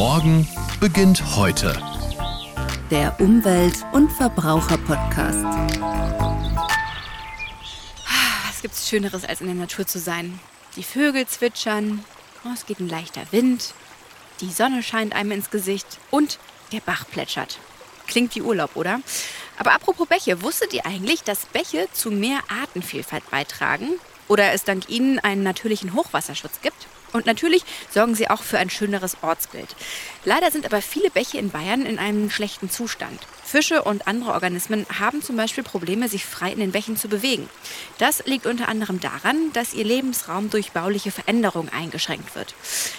Morgen beginnt heute. Der Umwelt- und Verbraucher-Podcast. Was gibt's Schöneres, als in der Natur zu sein? Die Vögel zwitschern, oh, es geht ein leichter Wind, die Sonne scheint einem ins Gesicht und der Bach plätschert. Klingt wie Urlaub, oder? Aber apropos Bäche, wusstet ihr eigentlich, dass Bäche zu mehr Artenvielfalt beitragen? Oder es dank ihnen einen natürlichen Hochwasserschutz gibt? Und natürlich sorgen sie auch für ein schöneres Ortsbild. Leider sind aber viele Bäche in Bayern in einem schlechten Zustand. Fische und andere Organismen haben zum Beispiel Probleme, sich frei in den Bächen zu bewegen. Das liegt unter anderem daran, dass ihr Lebensraum durch bauliche Veränderungen eingeschränkt wird.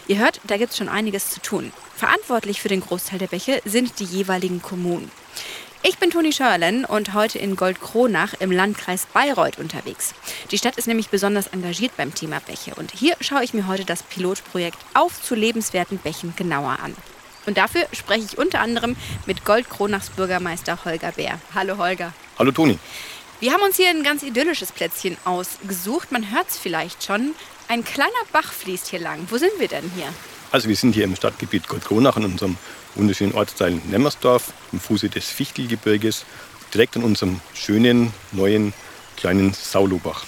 Ihr hört, da gibt es schon einiges zu tun. Verantwortlich für den Großteil der Bäche sind die jeweiligen Kommunen. Ich bin Toni Schörlen und heute in Goldkronach im Landkreis Bayreuth unterwegs. Die Stadt ist nämlich besonders engagiert beim Thema Bäche und hier schaue ich mir heute das Pilotprojekt Auf zu lebenswerten Bächen genauer an. Und dafür spreche ich unter anderem mit Goldkronachs Bürgermeister Holger Bär. Hallo Holger. Hallo Toni. Wir haben uns hier ein ganz idyllisches Plätzchen ausgesucht. Man hört es vielleicht schon. Ein kleiner Bach fließt hier lang. Wo sind wir denn hier? Also wir sind hier im Stadtgebiet Goldkronach in unserem wunderschönen Ortsteil Nemmersdorf am Fuße des Fichtelgebirges, direkt an unserem schönen neuen kleinen Saulobach.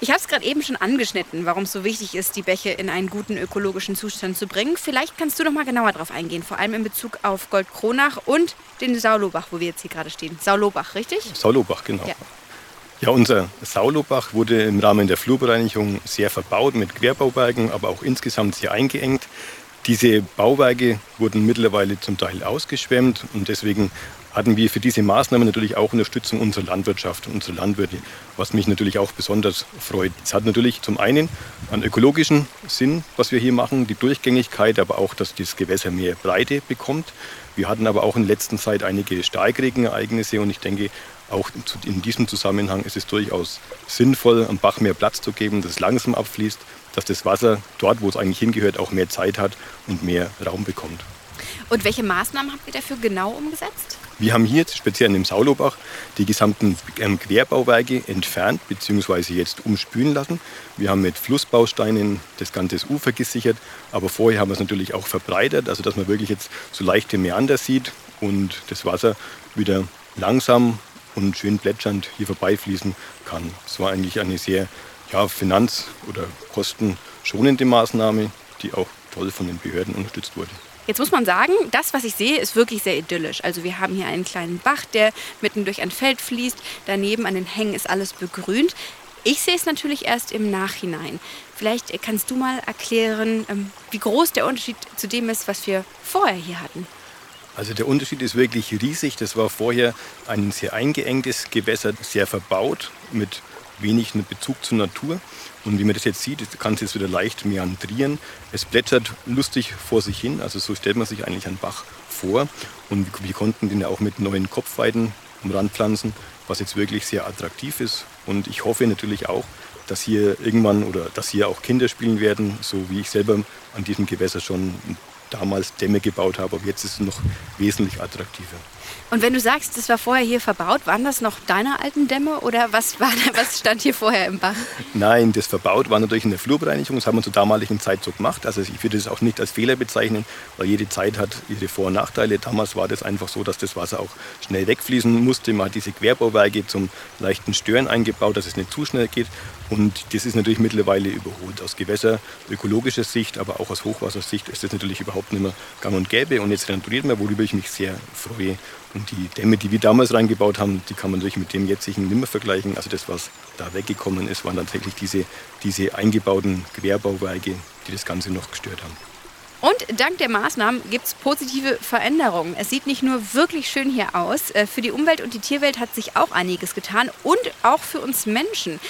Ich habe es gerade eben schon angeschnitten, warum es so wichtig ist, die Bäche in einen guten ökologischen Zustand zu bringen. Vielleicht kannst du noch mal genauer darauf eingehen, vor allem in Bezug auf Goldkronach und den Saulobach, wo wir jetzt hier gerade stehen. Saulobach, richtig? Saulobach, genau. Ja. Ja, unser Saulobach wurde im Rahmen der Flurbereinigung sehr verbaut mit Querbauwerken, aber auch insgesamt sehr eingeengt. Diese Bauwerke wurden mittlerweile zum Teil ausgeschwemmt und deswegen hatten wir für diese Maßnahmen natürlich auch Unterstützung unserer Landwirtschaft, unserer Landwirte, was mich natürlich auch besonders freut. Es hat natürlich zum einen einen ökologischen Sinn, was wir hier machen, die Durchgängigkeit, aber auch, dass das Gewässer mehr Breite bekommt. Wir hatten aber auch in letzter Zeit einige Starkregenereignisse und ich denke, auch in diesem Zusammenhang ist es durchaus sinnvoll, am Bach mehr Platz zu geben, dass es langsam abfließt, dass das Wasser dort, wo es eigentlich hingehört, auch mehr Zeit hat und mehr Raum bekommt. Und welche Maßnahmen habt ihr dafür genau umgesetzt? Wir haben hier speziell in dem Saulobach die gesamten ähm, Querbauwerke entfernt bzw. jetzt umspülen lassen. Wir haben mit Flussbausteinen das ganze Ufer gesichert, aber vorher haben wir es natürlich auch verbreitert, also dass man wirklich jetzt so leichte Meander sieht und das Wasser wieder langsam und schön plätschernd hier vorbeifließen kann. Das war eigentlich eine sehr ja, finanz- oder kostenschonende Maßnahme, die auch toll von den Behörden unterstützt wurde. Jetzt muss man sagen, das, was ich sehe, ist wirklich sehr idyllisch. Also wir haben hier einen kleinen Bach, der mitten durch ein Feld fließt. Daneben an den Hängen ist alles begrünt. Ich sehe es natürlich erst im Nachhinein. Vielleicht kannst du mal erklären, ähm, wie groß der Unterschied zu dem ist, was wir vorher hier hatten. Also der Unterschied ist wirklich riesig. Das war vorher ein sehr eingeengtes Gewässer, sehr verbaut mit wenig Bezug zur Natur. Und wie man das jetzt sieht, kann es jetzt wieder leicht meandrieren. Es plätschert lustig vor sich hin, also so stellt man sich eigentlich einen Bach vor. Und wir konnten den ja auch mit neuen Kopfweiden am Rand pflanzen, was jetzt wirklich sehr attraktiv ist. Und ich hoffe natürlich auch, dass hier irgendwann oder dass hier auch Kinder spielen werden, so wie ich selber an diesem Gewässer schon damals Dämme gebaut habe. Aber jetzt ist es noch wesentlich attraktiver. Und wenn du sagst, das war vorher hier verbaut, waren das noch deine alten Dämme oder was, war, was stand hier vorher im Bach? Nein, das verbaut war natürlich eine Flurbereinigung. Das haben wir zur damaligen Zeit so gemacht. Also ich würde das auch nicht als Fehler bezeichnen, weil jede Zeit hat ihre Vor- und Nachteile. Damals war das einfach so, dass das Wasser auch schnell wegfließen musste. Man hat diese Querbauwerke zum leichten Stören eingebaut, dass es nicht zu schnell geht. Und das ist natürlich mittlerweile überholt. Aus gewässerökologischer Sicht, aber auch aus Hochwassersicht ist das natürlich überhaupt nicht mehr gang und gäbe. Und jetzt renouriert man, worüber ich mich sehr freue. Und die Dämme, die wir damals reingebaut haben, die kann man natürlich mit dem jetzigen nimmer vergleichen. Also das, was da weggekommen ist, waren tatsächlich diese, diese eingebauten Querbauwerke, die das Ganze noch gestört haben. Und dank der Maßnahmen gibt es positive Veränderungen. Es sieht nicht nur wirklich schön hier aus, äh, für die Umwelt und die Tierwelt hat sich auch einiges getan und auch für uns Menschen.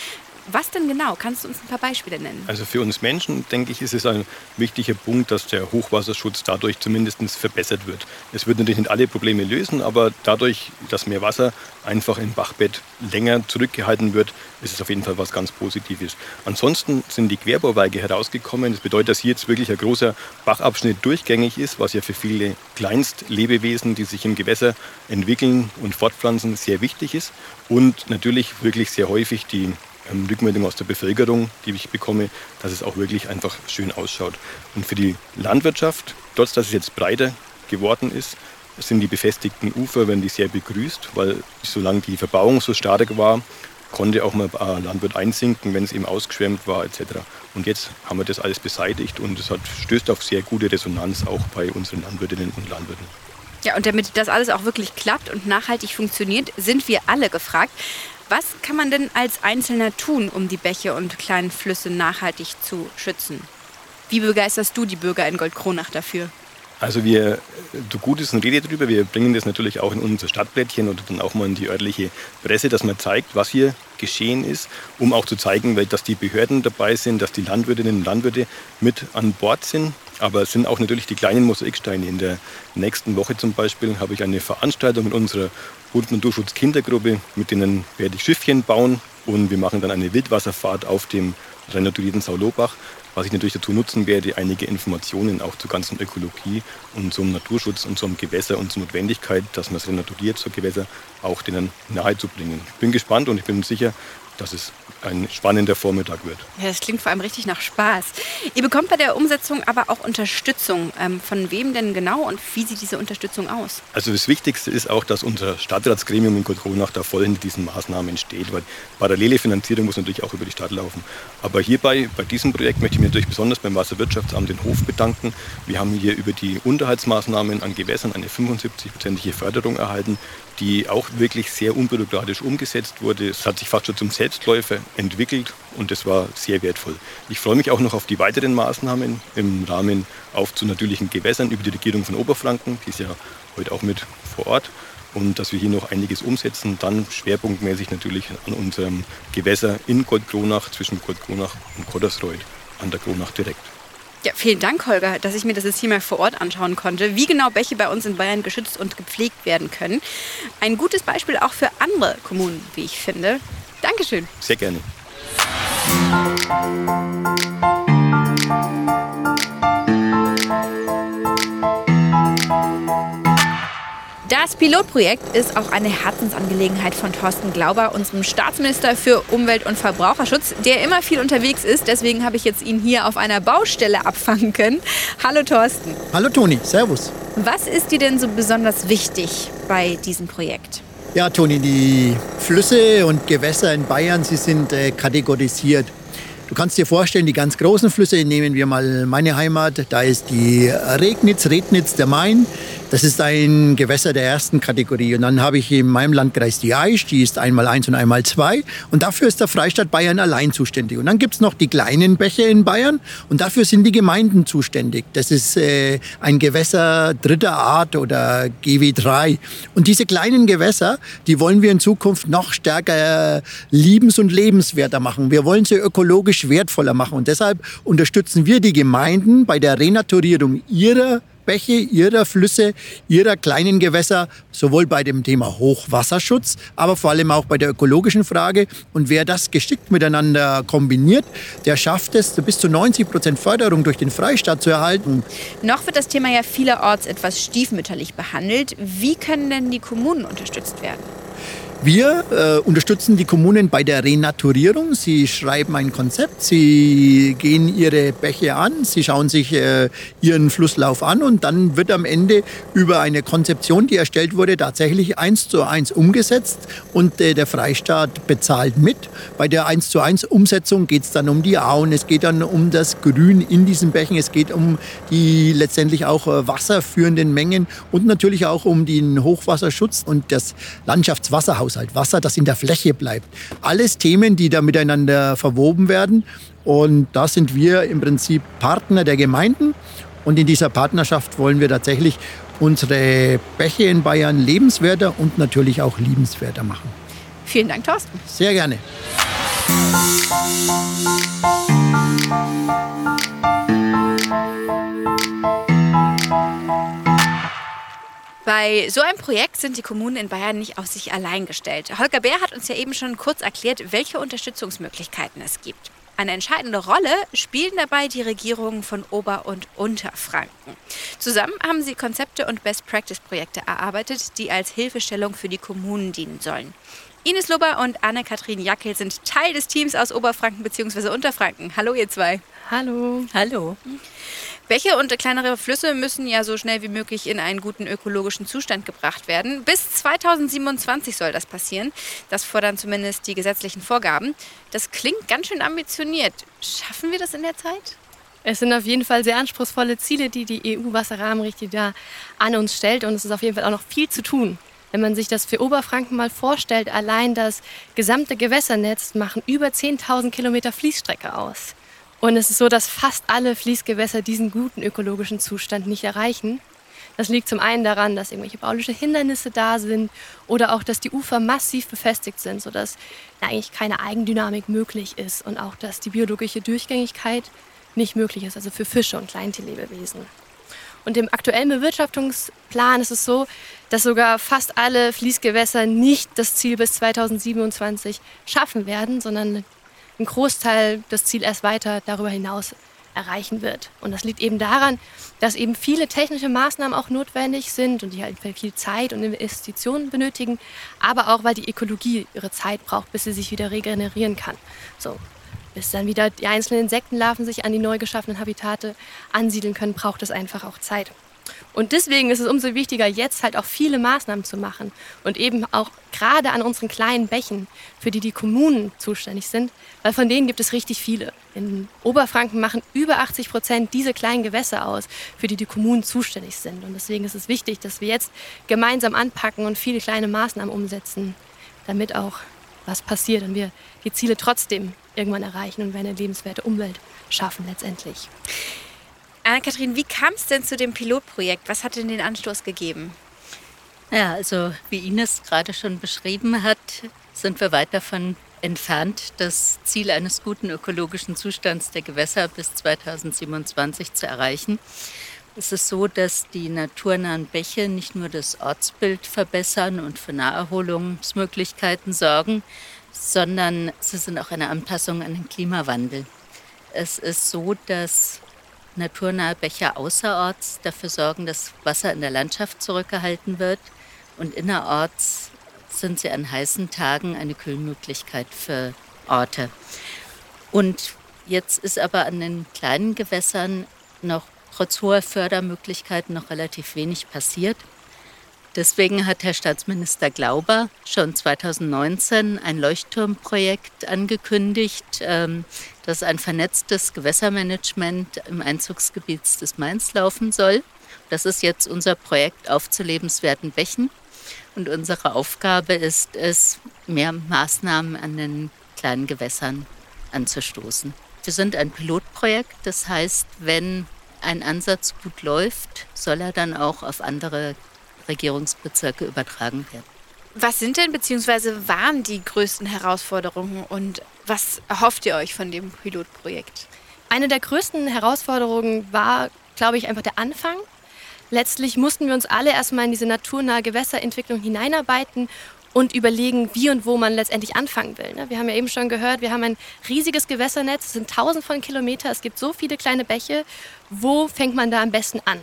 Was denn genau? Kannst du uns ein paar Beispiele nennen? Also für uns Menschen, denke ich, ist es ein wichtiger Punkt, dass der Hochwasserschutz dadurch zumindest verbessert wird. Es wird natürlich nicht alle Probleme lösen, aber dadurch, dass mehr Wasser einfach im Bachbett länger zurückgehalten wird, ist es auf jeden Fall was ganz Positives. Ansonsten sind die Querbauwerke herausgekommen. Das bedeutet, dass hier jetzt wirklich ein großer Bachabschnitt durchgängig ist, was ja für viele Kleinstlebewesen, die sich im Gewässer entwickeln und fortpflanzen, sehr wichtig ist. Und natürlich wirklich sehr häufig die ähm, Rückmeldung aus der Bevölkerung, die ich bekomme, dass es auch wirklich einfach schön ausschaut. Und für die Landwirtschaft, trotz dass es jetzt breiter geworden ist, sind die befestigten Ufer, werden die sehr begrüßt, weil solange die Verbauung so stark war, konnte auch mal ein Landwirt einsinken, wenn es eben ausgeschwemmt war etc. Und jetzt haben wir das alles beseitigt und es hat, stößt auf sehr gute Resonanz auch bei unseren Landwirtinnen und Landwirten. Ja, und damit das alles auch wirklich klappt und nachhaltig funktioniert, sind wir alle gefragt. Was kann man denn als Einzelner tun, um die Bäche und kleinen Flüsse nachhaltig zu schützen? Wie begeisterst du die Bürger in Goldkronach dafür? Also wir, du Gutes und Rede drüber, wir bringen das natürlich auch in unser Stadtblättchen oder dann auch mal in die örtliche Presse, dass man zeigt, was hier geschehen ist, um auch zu zeigen, dass die Behörden dabei sind, dass die Landwirtinnen und Landwirte mit an Bord sind. Aber es sind auch natürlich die kleinen Mosaiksteine. In der nächsten Woche zum Beispiel habe ich eine Veranstaltung mit unserer Bund- Naturschutz Kindergruppe, mit denen werde ich Schiffchen bauen und wir machen dann eine Wildwasserfahrt auf dem renaturierten Saulobach was ich natürlich dazu nutzen werde, einige Informationen auch zur ganzen Ökologie und zum Naturschutz und zum Gewässer und zur Notwendigkeit, dass man es renaturiert zur Gewässer, auch denen nahezubringen. Ich bin gespannt und ich bin sicher, dass es ein spannender Vormittag wird. Ja, das klingt vor allem richtig nach Spaß. Ihr bekommt bei der Umsetzung aber auch Unterstützung. Ähm, von wem denn genau und wie sieht diese Unterstützung aus? Also das Wichtigste ist auch, dass unser Stadtratsgremium in Kotronach da voll hinter diesen Maßnahmen steht, weil parallele Finanzierung muss natürlich auch über die Stadt laufen. Aber hierbei, bei diesem Projekt möchte ich mich natürlich besonders beim Wasserwirtschaftsamt den Hof bedanken. Wir haben hier über die Unterhaltsmaßnahmen an Gewässern eine 75-prozentige Förderung erhalten, die auch wirklich sehr unbürokratisch umgesetzt wurde. Es hat sich fast schon zum Selbstläufer entwickelt und das war sehr wertvoll. Ich freue mich auch noch auf die weiteren Maßnahmen im Rahmen auf zu natürlichen Gewässern über die Regierung von Oberfranken, die ist ja heute auch mit vor Ort und dass wir hier noch einiges umsetzen. Dann schwerpunktmäßig natürlich an unserem Gewässer in Goldkronach zwischen Goldkronach und Koddersreuth an der Kronach direkt. Ja, vielen Dank, Holger, dass ich mir das jetzt hier mal vor Ort anschauen konnte, wie genau Bäche bei uns in Bayern geschützt und gepflegt werden können. Ein gutes Beispiel auch für andere Kommunen, wie ich finde. Dankeschön. Sehr gerne. Das Pilotprojekt ist auch eine Herzensangelegenheit von Thorsten Glauber, unserem Staatsminister für Umwelt- und Verbraucherschutz, der immer viel unterwegs ist. Deswegen habe ich jetzt ihn hier auf einer Baustelle abfangen können. Hallo Thorsten. Hallo Toni, Servus. Was ist dir denn so besonders wichtig bei diesem Projekt? Ja, Toni, die Flüsse und Gewässer in Bayern, sie sind äh, kategorisiert. Du kannst dir vorstellen, die ganz großen Flüsse, nehmen wir mal meine Heimat, da ist die Regnitz, Rednitz, der Main, das ist ein Gewässer der ersten Kategorie. Und dann habe ich in meinem Landkreis die Aisch, die ist einmal eins und einmal zwei. Und dafür ist der Freistaat Bayern allein zuständig. Und dann gibt es noch die kleinen Bäche in Bayern und dafür sind die Gemeinden zuständig. Das ist äh, ein Gewässer dritter Art oder GW3. Und diese kleinen Gewässer, die wollen wir in Zukunft noch stärker äh, liebens- und lebenswerter machen. Wir wollen sie ökologisch wertvoller machen. Und deshalb unterstützen wir die Gemeinden bei der Renaturierung ihrer Bäche, ihrer Flüsse, ihrer kleinen Gewässer, sowohl bei dem Thema Hochwasserschutz, aber vor allem auch bei der ökologischen Frage. Und wer das geschickt miteinander kombiniert, der schafft es, bis zu 90 Prozent Förderung durch den Freistaat zu erhalten. Noch wird das Thema ja vielerorts etwas stiefmütterlich behandelt. Wie können denn die Kommunen unterstützt werden? Wir äh, unterstützen die Kommunen bei der Renaturierung. Sie schreiben ein Konzept, sie gehen ihre Bäche an, sie schauen sich äh, ihren Flusslauf an und dann wird am Ende über eine Konzeption, die erstellt wurde, tatsächlich eins zu eins umgesetzt und äh, der Freistaat bezahlt mit. Bei der eins zu eins Umsetzung geht es dann um die Auen, es geht dann um das Grün in diesen Bächen, es geht um die letztendlich auch äh, wasserführenden Mengen und natürlich auch um den Hochwasserschutz und das Landschaftswasserhaus. Haushalt, Wasser, das in der Fläche bleibt. Alles Themen, die da miteinander verwoben werden. Und da sind wir im Prinzip Partner der Gemeinden. Und in dieser Partnerschaft wollen wir tatsächlich unsere Bäche in Bayern lebenswerter und natürlich auch liebenswerter machen. Vielen Dank, Thorsten. Sehr gerne. Bei so einem Projekt sind die Kommunen in Bayern nicht auf sich allein gestellt. Holger Bär hat uns ja eben schon kurz erklärt, welche Unterstützungsmöglichkeiten es gibt. Eine entscheidende Rolle spielen dabei die Regierungen von Ober- und Unterfranken. Zusammen haben sie Konzepte und Best-Practice-Projekte erarbeitet, die als Hilfestellung für die Kommunen dienen sollen. Ines Lober und Anne-Kathrin Jackel sind Teil des Teams aus Oberfranken bzw. Unterfranken. Hallo ihr zwei. Hallo. Hallo. Bäche und kleinere Flüsse müssen ja so schnell wie möglich in einen guten ökologischen Zustand gebracht werden. Bis 2027 soll das passieren. Das fordern zumindest die gesetzlichen Vorgaben. Das klingt ganz schön ambitioniert. Schaffen wir das in der Zeit? Es sind auf jeden Fall sehr anspruchsvolle Ziele, die die EU-Wasserrahmenrichtlinie da an uns stellt. Und es ist auf jeden Fall auch noch viel zu tun. Wenn man sich das für Oberfranken mal vorstellt, allein das gesamte Gewässernetz machen über 10.000 Kilometer Fließstrecke aus. Und es ist so, dass fast alle Fließgewässer diesen guten ökologischen Zustand nicht erreichen. Das liegt zum einen daran, dass irgendwelche bauliche Hindernisse da sind oder auch, dass die Ufer massiv befestigt sind, sodass eigentlich keine Eigendynamik möglich ist und auch, dass die biologische Durchgängigkeit nicht möglich ist, also für Fische und Kleintierlebewesen. Und im aktuellen Bewirtschaftungsplan ist es so, dass sogar fast alle Fließgewässer nicht das Ziel bis 2027 schaffen werden, sondern ein Großteil das Ziel erst weiter darüber hinaus erreichen wird. Und das liegt eben daran, dass eben viele technische Maßnahmen auch notwendig sind und die halt viel Zeit und Investitionen benötigen, aber auch, weil die Ökologie ihre Zeit braucht, bis sie sich wieder regenerieren kann. So, bis dann wieder die einzelnen Insektenlarven sich an die neu geschaffenen Habitate ansiedeln können, braucht es einfach auch Zeit. Und deswegen ist es umso wichtiger, jetzt halt auch viele Maßnahmen zu machen und eben auch gerade an unseren kleinen Bächen, für die die Kommunen zuständig sind, weil von denen gibt es richtig viele. In Oberfranken machen über 80 Prozent diese kleinen Gewässer aus, für die die Kommunen zuständig sind. Und deswegen ist es wichtig, dass wir jetzt gemeinsam anpacken und viele kleine Maßnahmen umsetzen, damit auch was passiert und wir die Ziele trotzdem irgendwann erreichen und wir eine lebenswerte Umwelt schaffen letztendlich. Anna-Kathrin, wie kam es denn zu dem Pilotprojekt? Was hat denn den Anstoß gegeben? Ja, also wie Ines gerade schon beschrieben hat, sind wir weit davon entfernt, das Ziel eines guten ökologischen Zustands der Gewässer bis 2027 zu erreichen. Es ist so, dass die naturnahen Bäche nicht nur das Ortsbild verbessern und für Naherholungsmöglichkeiten sorgen, sondern sie sind auch eine Anpassung an den Klimawandel. Es ist so, dass naturnahe Bäche außerorts dafür sorgen, dass Wasser in der Landschaft zurückgehalten wird und innerorts sind sie an heißen Tagen eine Kühlmöglichkeit für Orte. Und jetzt ist aber an den kleinen Gewässern noch trotz hoher Fördermöglichkeiten noch relativ wenig passiert. Deswegen hat Herr Staatsminister Glauber schon 2019 ein Leuchtturmprojekt angekündigt, ähm, das ein vernetztes Gewässermanagement im Einzugsgebiet des Mainz laufen soll. Das ist jetzt unser Projekt auf zu lebenswerten Bächen. Und unsere Aufgabe ist es, mehr Maßnahmen an den kleinen Gewässern anzustoßen. Wir sind ein Pilotprojekt, das heißt, wenn ein Ansatz gut läuft, soll er dann auch auf andere Regierungsbezirke übertragen werden. Was sind denn bzw. waren die größten Herausforderungen und was erhofft ihr euch von dem Pilotprojekt? Eine der größten Herausforderungen war, glaube ich, einfach der Anfang. Letztlich mussten wir uns alle erstmal in diese naturnahe Gewässerentwicklung hineinarbeiten und überlegen, wie und wo man letztendlich anfangen will. Ne? Wir haben ja eben schon gehört, wir haben ein riesiges Gewässernetz, es sind tausend von Kilometern, es gibt so viele kleine Bäche. Wo fängt man da am besten an?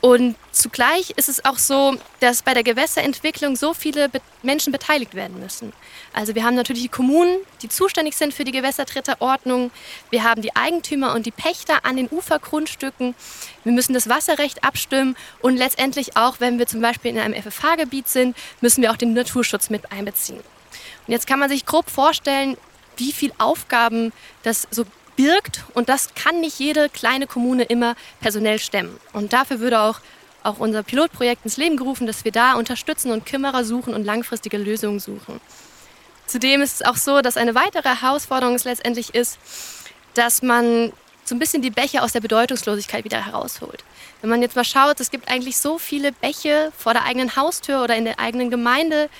Und zugleich ist es auch so, dass bei der Gewässerentwicklung so viele Be Menschen beteiligt werden müssen. Also wir haben natürlich die Kommunen, die zuständig sind für die Gewässerdritterordnung. Wir haben die Eigentümer und die Pächter an den Ufergrundstücken. Wir müssen das Wasserrecht abstimmen und letztendlich auch, wenn wir zum Beispiel in einem FFH-Gebiet sind, müssen wir auch den Naturschutz mit einbeziehen. Und jetzt kann man sich grob vorstellen, wie viele Aufgaben das so birgt. Und das kann nicht jede kleine Kommune immer personell stemmen. Und dafür würde auch, auch unser Pilotprojekt ins Leben gerufen, dass wir da unterstützen und Kümmerer suchen und langfristige Lösungen suchen. Zudem ist es auch so, dass eine weitere Herausforderung es letztendlich ist, dass man so ein bisschen die Bäche aus der Bedeutungslosigkeit wieder herausholt. Wenn man jetzt mal schaut, es gibt eigentlich so viele Bäche vor der eigenen Haustür oder in der eigenen Gemeinde,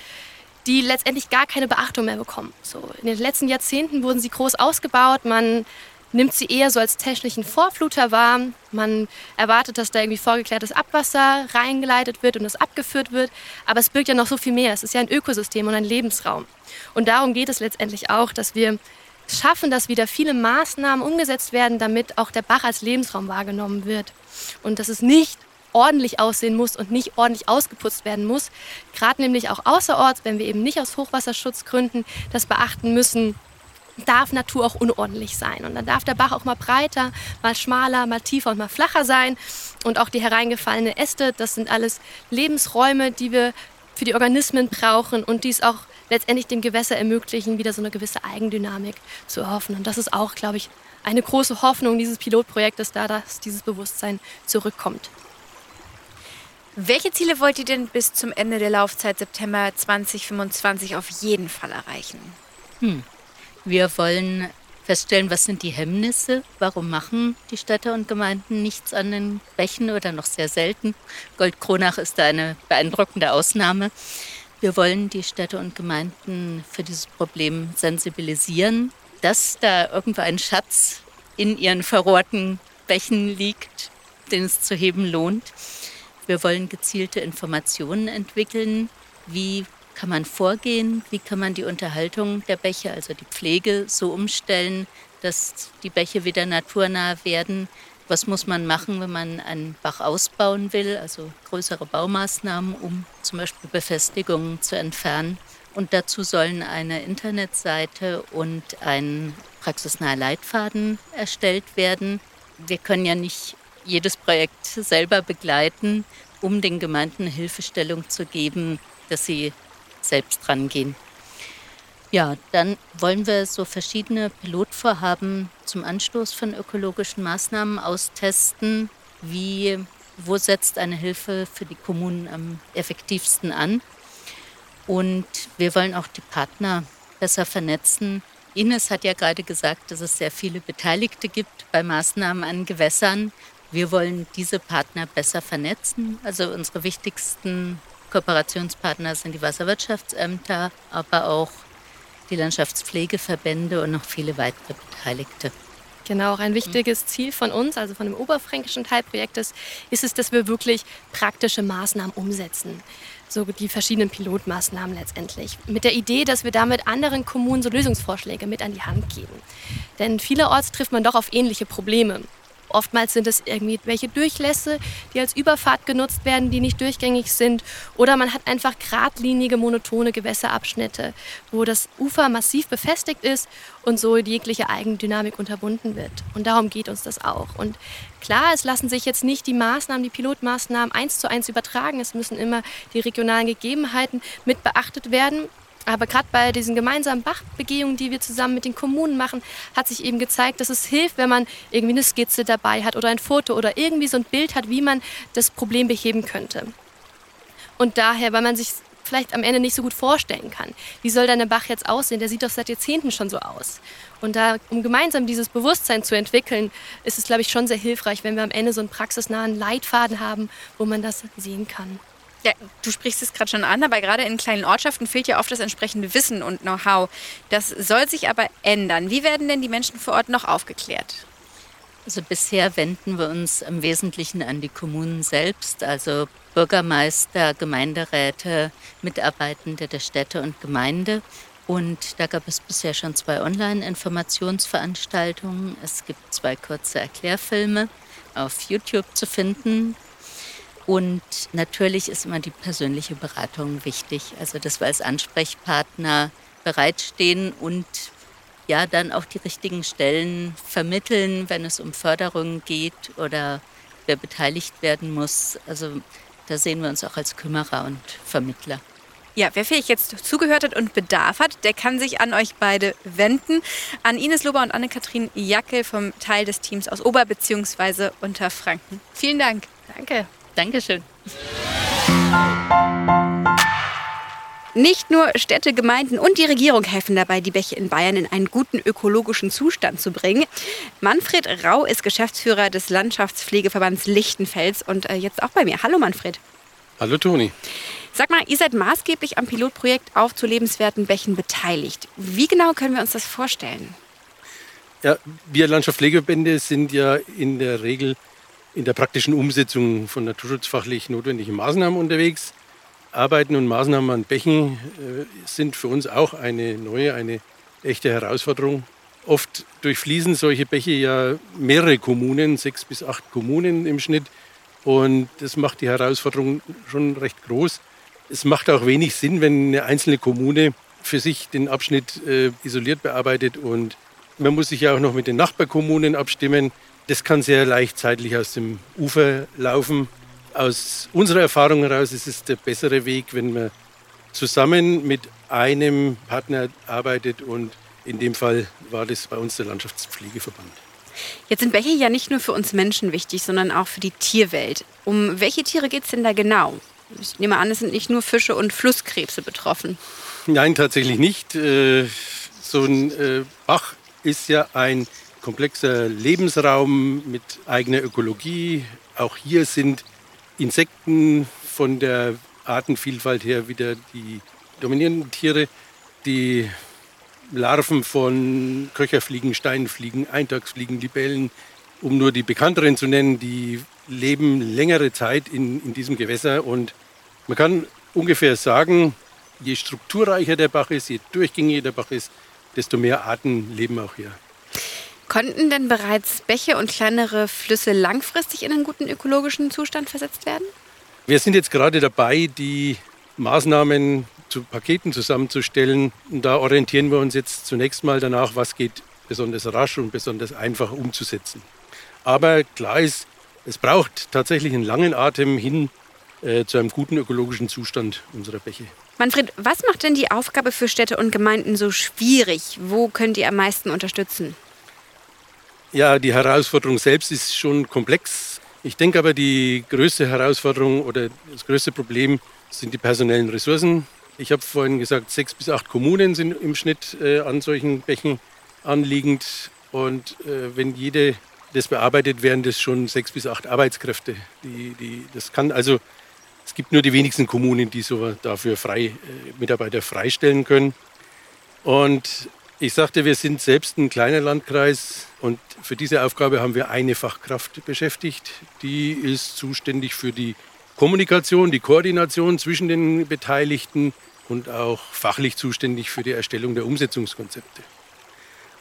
die letztendlich gar keine Beachtung mehr bekommen. So, in den letzten Jahrzehnten wurden sie groß ausgebaut. Man nimmt sie eher so als technischen Vorfluter wahr. Man erwartet, dass da irgendwie vorgeklärtes Abwasser reingeleitet wird und das abgeführt wird. Aber es birgt ja noch so viel mehr. Es ist ja ein Ökosystem und ein Lebensraum. Und darum geht es letztendlich auch, dass wir schaffen, dass wieder viele Maßnahmen umgesetzt werden, damit auch der Bach als Lebensraum wahrgenommen wird. Und dass es nicht ordentlich aussehen muss und nicht ordentlich ausgeputzt werden muss. Gerade nämlich auch außerorts, wenn wir eben nicht aus Hochwasserschutzgründen das beachten müssen, darf Natur auch unordentlich sein. Und dann darf der Bach auch mal breiter, mal schmaler, mal tiefer und mal flacher sein. Und auch die hereingefallenen Äste, das sind alles Lebensräume, die wir für die Organismen brauchen und dies auch letztendlich dem Gewässer ermöglichen, wieder so eine gewisse Eigendynamik zu erhoffen. Und das ist auch, glaube ich, eine große Hoffnung dieses Pilotprojektes da, dass dieses Bewusstsein zurückkommt. Welche Ziele wollt ihr denn bis zum Ende der Laufzeit September 2025 auf jeden Fall erreichen? Hm. Wir wollen feststellen, was sind die Hemmnisse, warum machen die Städte und Gemeinden nichts an den Bächen oder noch sehr selten. Goldkronach ist da eine beeindruckende Ausnahme. Wir wollen die Städte und Gemeinden für dieses Problem sensibilisieren, dass da irgendwo ein Schatz in ihren verrohrten Bächen liegt, den es zu heben lohnt. Wir wollen gezielte Informationen entwickeln. Wie kann man vorgehen? Wie kann man die Unterhaltung der Bäche, also die Pflege, so umstellen, dass die Bäche wieder naturnah werden? was muss man machen, wenn man einen Bach ausbauen will, also größere Baumaßnahmen, um zum Beispiel Befestigungen zu entfernen. Und dazu sollen eine Internetseite und ein praxisnaher Leitfaden erstellt werden. Wir können ja nicht jedes Projekt selber begleiten, um den Gemeinden Hilfestellung zu geben, dass sie selbst rangehen. Ja, dann wollen wir so verschiedene Pilotvorhaben zum Anstoß von ökologischen Maßnahmen austesten. Wie, wo setzt eine Hilfe für die Kommunen am effektivsten an? Und wir wollen auch die Partner besser vernetzen. Ines hat ja gerade gesagt, dass es sehr viele Beteiligte gibt bei Maßnahmen an Gewässern. Wir wollen diese Partner besser vernetzen. Also unsere wichtigsten Kooperationspartner sind die Wasserwirtschaftsämter, aber auch die Landschaftspflegeverbände und noch viele weitere Beteiligte. Genau, auch ein wichtiges Ziel von uns, also von dem oberfränkischen Teilprojektes, ist es, dass wir wirklich praktische Maßnahmen umsetzen. So die verschiedenen Pilotmaßnahmen letztendlich. Mit der Idee, dass wir damit anderen Kommunen so Lösungsvorschläge mit an die Hand geben. Denn vielerorts trifft man doch auf ähnliche Probleme. Oftmals sind es irgendwie welche Durchlässe, die als Überfahrt genutzt werden, die nicht durchgängig sind. Oder man hat einfach geradlinige, monotone Gewässerabschnitte, wo das Ufer massiv befestigt ist und so jegliche Eigendynamik unterbunden wird. Und darum geht uns das auch. Und klar, es lassen sich jetzt nicht die Maßnahmen, die Pilotmaßnahmen eins zu eins übertragen. Es müssen immer die regionalen Gegebenheiten mit beachtet werden. Aber gerade bei diesen gemeinsamen Bachbegehungen, die wir zusammen mit den Kommunen machen, hat sich eben gezeigt, dass es hilft, wenn man irgendwie eine Skizze dabei hat oder ein Foto oder irgendwie so ein Bild hat, wie man das Problem beheben könnte. Und daher, weil man sich vielleicht am Ende nicht so gut vorstellen kann. Wie soll dein Bach jetzt aussehen? Der sieht doch seit Jahrzehnten schon so aus. Und da, um gemeinsam dieses Bewusstsein zu entwickeln, ist es, glaube ich, schon sehr hilfreich, wenn wir am Ende so einen praxisnahen Leitfaden haben, wo man das sehen kann. Ja, du sprichst es gerade schon an, aber gerade in kleinen Ortschaften fehlt ja oft das entsprechende Wissen und Know-how. Das soll sich aber ändern. Wie werden denn die Menschen vor Ort noch aufgeklärt? Also bisher wenden wir uns im Wesentlichen an die Kommunen selbst, also Bürgermeister, Gemeinderäte, Mitarbeitende der Städte und Gemeinde. Und da gab es bisher schon zwei Online-Informationsveranstaltungen. Es gibt zwei kurze Erklärfilme auf YouTube zu finden. Und natürlich ist immer die persönliche Beratung wichtig. Also, dass wir als Ansprechpartner bereitstehen und ja, dann auch die richtigen Stellen vermitteln, wenn es um Förderungen geht oder wer beteiligt werden muss. Also, da sehen wir uns auch als Kümmerer und Vermittler. Ja, wer vielleicht jetzt zugehört hat und Bedarf hat, der kann sich an euch beide wenden. An Ines Lober und Anne-Kathrin Jackel vom Teil des Teams aus Ober- bzw. Unterfranken. Vielen Dank. Danke. Dankeschön. Nicht nur Städte, Gemeinden und die Regierung helfen dabei, die Bäche in Bayern in einen guten ökologischen Zustand zu bringen. Manfred Rau ist Geschäftsführer des Landschaftspflegeverbands Lichtenfels und äh, jetzt auch bei mir. Hallo Manfred. Hallo Toni. Sag mal, ihr seid maßgeblich am Pilotprojekt auf zu lebenswerten Bächen beteiligt. Wie genau können wir uns das vorstellen? Ja, wir Landschaftspflegebände sind ja in der Regel in der praktischen Umsetzung von naturschutzfachlich notwendigen Maßnahmen unterwegs. Arbeiten und Maßnahmen an Bächen äh, sind für uns auch eine neue, eine echte Herausforderung. Oft durchfließen solche Bäche ja mehrere Kommunen, sechs bis acht Kommunen im Schnitt. Und das macht die Herausforderung schon recht groß. Es macht auch wenig Sinn, wenn eine einzelne Kommune für sich den Abschnitt äh, isoliert bearbeitet und man muss sich ja auch noch mit den Nachbarkommunen abstimmen. Das kann sehr leicht zeitlich aus dem Ufer laufen. Aus unserer Erfahrung heraus ist es der bessere Weg, wenn man zusammen mit einem Partner arbeitet und in dem Fall war das bei uns der Landschaftspflegeverband. Jetzt sind Bäche ja nicht nur für uns Menschen wichtig, sondern auch für die Tierwelt. Um welche Tiere geht es denn da genau? Ich nehme an, es sind nicht nur Fische und Flusskrebse betroffen. Nein, tatsächlich nicht. Äh, so ein äh, Bach ist ja ein komplexer Lebensraum mit eigener Ökologie. Auch hier sind Insekten von der Artenvielfalt her wieder die dominierenden Tiere. Die Larven von Köcherfliegen, Steinfliegen, Eintagsfliegen, Libellen, um nur die bekannteren zu nennen, die leben längere Zeit in, in diesem Gewässer. Und man kann ungefähr sagen, je strukturreicher der Bach ist, je durchgängiger der Bach ist, desto mehr Arten leben auch hier. Konnten denn bereits Bäche und kleinere Flüsse langfristig in einen guten ökologischen Zustand versetzt werden? Wir sind jetzt gerade dabei, die Maßnahmen zu Paketen zusammenzustellen. Und da orientieren wir uns jetzt zunächst mal danach, was geht besonders rasch und besonders einfach umzusetzen. Aber klar ist, es braucht tatsächlich einen langen Atem hin äh, zu einem guten ökologischen Zustand unserer Bäche. Manfred, was macht denn die Aufgabe für Städte und Gemeinden so schwierig? Wo könnt ihr am meisten unterstützen? Ja, die Herausforderung selbst ist schon komplex. Ich denke aber, die größte Herausforderung oder das größte Problem sind die personellen Ressourcen. Ich habe vorhin gesagt, sechs bis acht Kommunen sind im Schnitt äh, an solchen Bächen anliegend. Und äh, wenn jede das bearbeitet, wären das schon sechs bis acht Arbeitskräfte. Die, die, das kann also, es gibt nur die wenigsten Kommunen, die so dafür frei, äh, Mitarbeiter freistellen können. Und ich sagte, wir sind selbst ein kleiner Landkreis und für diese Aufgabe haben wir eine Fachkraft beschäftigt. Die ist zuständig für die Kommunikation, die Koordination zwischen den Beteiligten und auch fachlich zuständig für die Erstellung der Umsetzungskonzepte.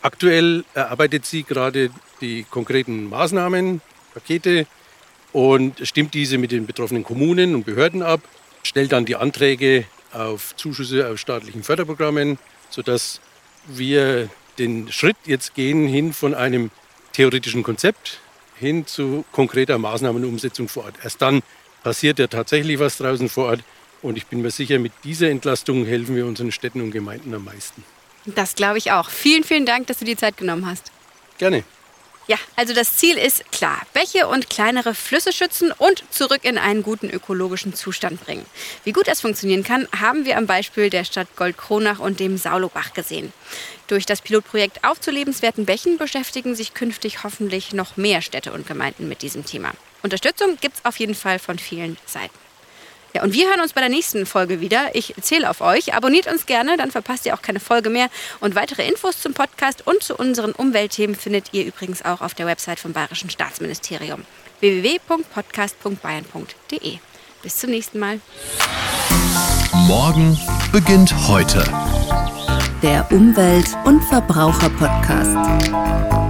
Aktuell erarbeitet sie gerade die konkreten Maßnahmen, Pakete und stimmt diese mit den betroffenen Kommunen und Behörden ab, stellt dann die Anträge auf Zuschüsse aus staatlichen Förderprogrammen, sodass wir den Schritt jetzt gehen hin von einem theoretischen Konzept hin zu konkreter Maßnahmenumsetzung vor Ort. Erst dann passiert ja tatsächlich was draußen vor Ort. Und ich bin mir sicher, mit dieser Entlastung helfen wir unseren Städten und Gemeinden am meisten. Das glaube ich auch. Vielen, vielen Dank, dass du die Zeit genommen hast. Gerne. Ja, also das Ziel ist klar. Bäche und kleinere Flüsse schützen und zurück in einen guten ökologischen Zustand bringen. Wie gut das funktionieren kann, haben wir am Beispiel der Stadt Goldkronach und dem Saulobach gesehen. Durch das Pilotprojekt Auf zu lebenswerten Bächen beschäftigen sich künftig hoffentlich noch mehr Städte und Gemeinden mit diesem Thema. Unterstützung gibt es auf jeden Fall von vielen Seiten. Ja, und wir hören uns bei der nächsten Folge wieder. Ich zähle auf euch. Abonniert uns gerne, dann verpasst ihr auch keine Folge mehr. Und weitere Infos zum Podcast und zu unseren Umweltthemen findet ihr übrigens auch auf der Website vom Bayerischen Staatsministerium www.podcast.bayern.de. Bis zum nächsten Mal. Morgen beginnt heute. Der Umwelt- und Verbraucher-Podcast.